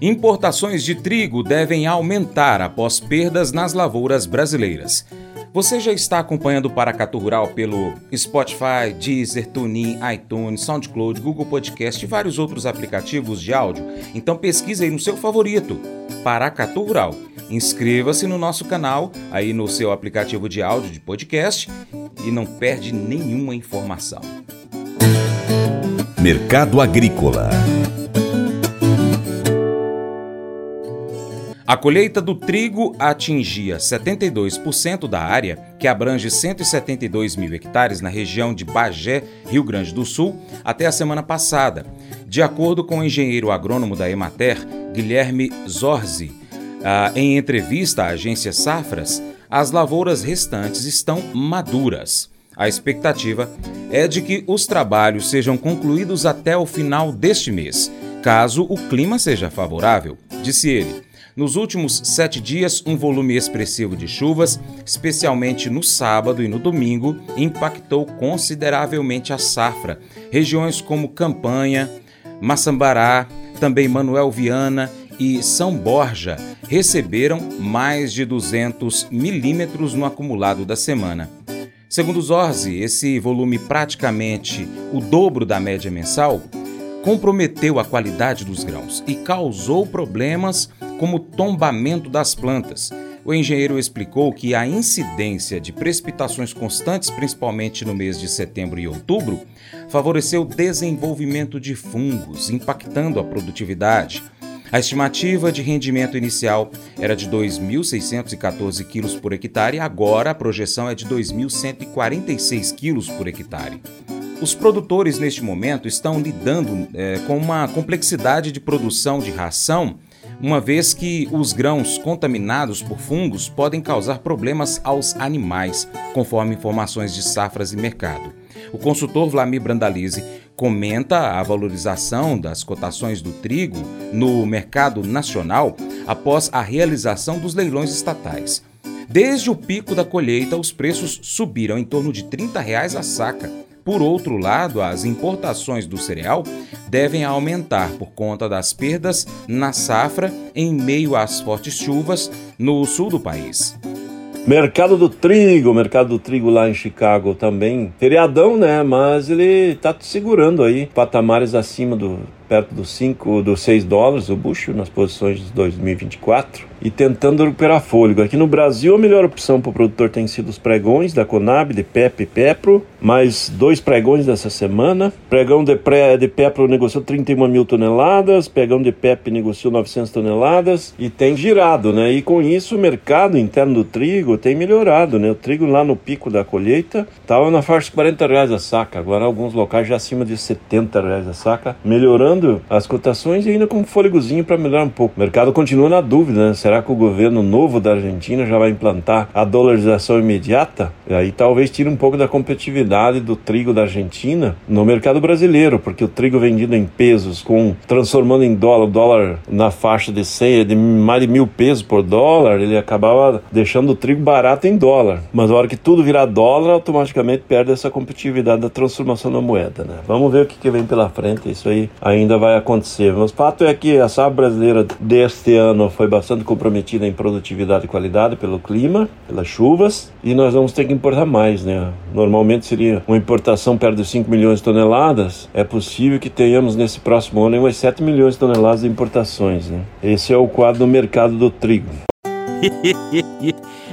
Importações de trigo devem aumentar após perdas nas lavouras brasileiras. Você já está acompanhando o Paracatu Rural pelo Spotify, Deezer, TuneIn, iTunes, SoundCloud, Google Podcast e vários outros aplicativos de áudio? Então pesquise aí no seu favorito, Paracatu Rural. Inscreva-se no nosso canal aí no seu aplicativo de áudio de podcast e não perde nenhuma informação. Mercado Agrícola A colheita do trigo atingia 72% da área, que abrange 172 mil hectares na região de Bagé, Rio Grande do Sul, até a semana passada, de acordo com o engenheiro agrônomo da Emater, Guilherme Zorzi. Ah, em entrevista à agência Safras, as lavouras restantes estão maduras. A expectativa é de que os trabalhos sejam concluídos até o final deste mês, caso o clima seja favorável, disse ele. Nos últimos sete dias, um volume expressivo de chuvas, especialmente no sábado e no domingo, impactou consideravelmente a safra. Regiões como Campanha, Maçambará, também Manuel Viana e São Borja receberam mais de 200 milímetros no acumulado da semana. Segundo Zorzi, esse volume praticamente o dobro da média mensal comprometeu a qualidade dos grãos e causou problemas como tombamento das plantas. O engenheiro explicou que a incidência de precipitações constantes, principalmente no mês de setembro e outubro, favoreceu o desenvolvimento de fungos, impactando a produtividade. A estimativa de rendimento inicial era de 2.614 quilos por hectare, agora a projeção é de 2.146 quilos por hectare. Os produtores, neste momento, estão lidando é, com uma complexidade de produção de ração uma vez que os grãos contaminados por fungos podem causar problemas aos animais, conforme informações de safras e mercado. O consultor Vlamir Brandalize comenta a valorização das cotações do trigo no mercado nacional após a realização dos leilões estatais. Desde o pico da colheita, os preços subiram em torno de 30 reais a saca. Por outro lado, as importações do cereal devem aumentar por conta das perdas na safra em meio às fortes chuvas no sul do país. Mercado do trigo, mercado do trigo lá em Chicago também. Feriadão, né? Mas ele tá segurando aí patamares acima do perto dos 5, dos 6 dólares o bucho nas posições de 2024 e tentando recuperar fôlego. Aqui no Brasil, a melhor opção para o produtor tem sido os pregões da Conab, de PEP e Pepro, mais dois pregões dessa semana. Pregão de, pré, de Pepro negociou 31 mil toneladas, pregão de PEP negociou 900 toneladas e tem girado, né? E com isso o mercado interno do trigo tem melhorado, né? O trigo lá no pico da colheita estava na faixa de 40 reais a saca, agora alguns locais já acima de 70 reais a saca, melhorando as cotações e ainda com um fôlegozinho para melhorar um pouco. O mercado continua na dúvida, né? Será que o governo novo da Argentina já vai implantar a dolarização imediata? E aí talvez tire um pouco da competitividade do trigo da Argentina no mercado brasileiro, porque o trigo vendido em pesos, com transformando em dólar, dólar na faixa de 100, de mais de mil pesos por dólar, ele acabava deixando o trigo barato em dólar. Mas na hora que tudo virar dólar, automaticamente perde essa competitividade da transformação da moeda, né? Vamos ver o que, que vem pela frente. Isso aí ainda ainda vai acontecer. Mas o fato é que a safra brasileira deste ano foi bastante comprometida em produtividade e qualidade pelo clima, pelas chuvas, e nós vamos ter que importar mais, né? Normalmente seria uma importação perto de 5 milhões de toneladas. É possível que tenhamos nesse próximo ano umas 7 milhões de toneladas de importações, né? Esse é o quadro do mercado do trigo.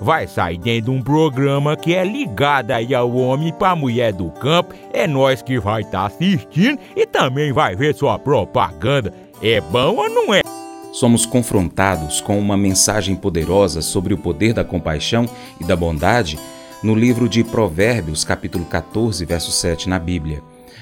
vai sair dentro de um programa que é ligado aí ao homem para mulher do campo. É nós que vai estar tá assistindo e também vai ver sua propaganda. É bom ou não é? somos confrontados com uma mensagem poderosa sobre o poder da compaixão e da bondade no livro de Provérbios, capítulo 14, verso 7 na Bíblia.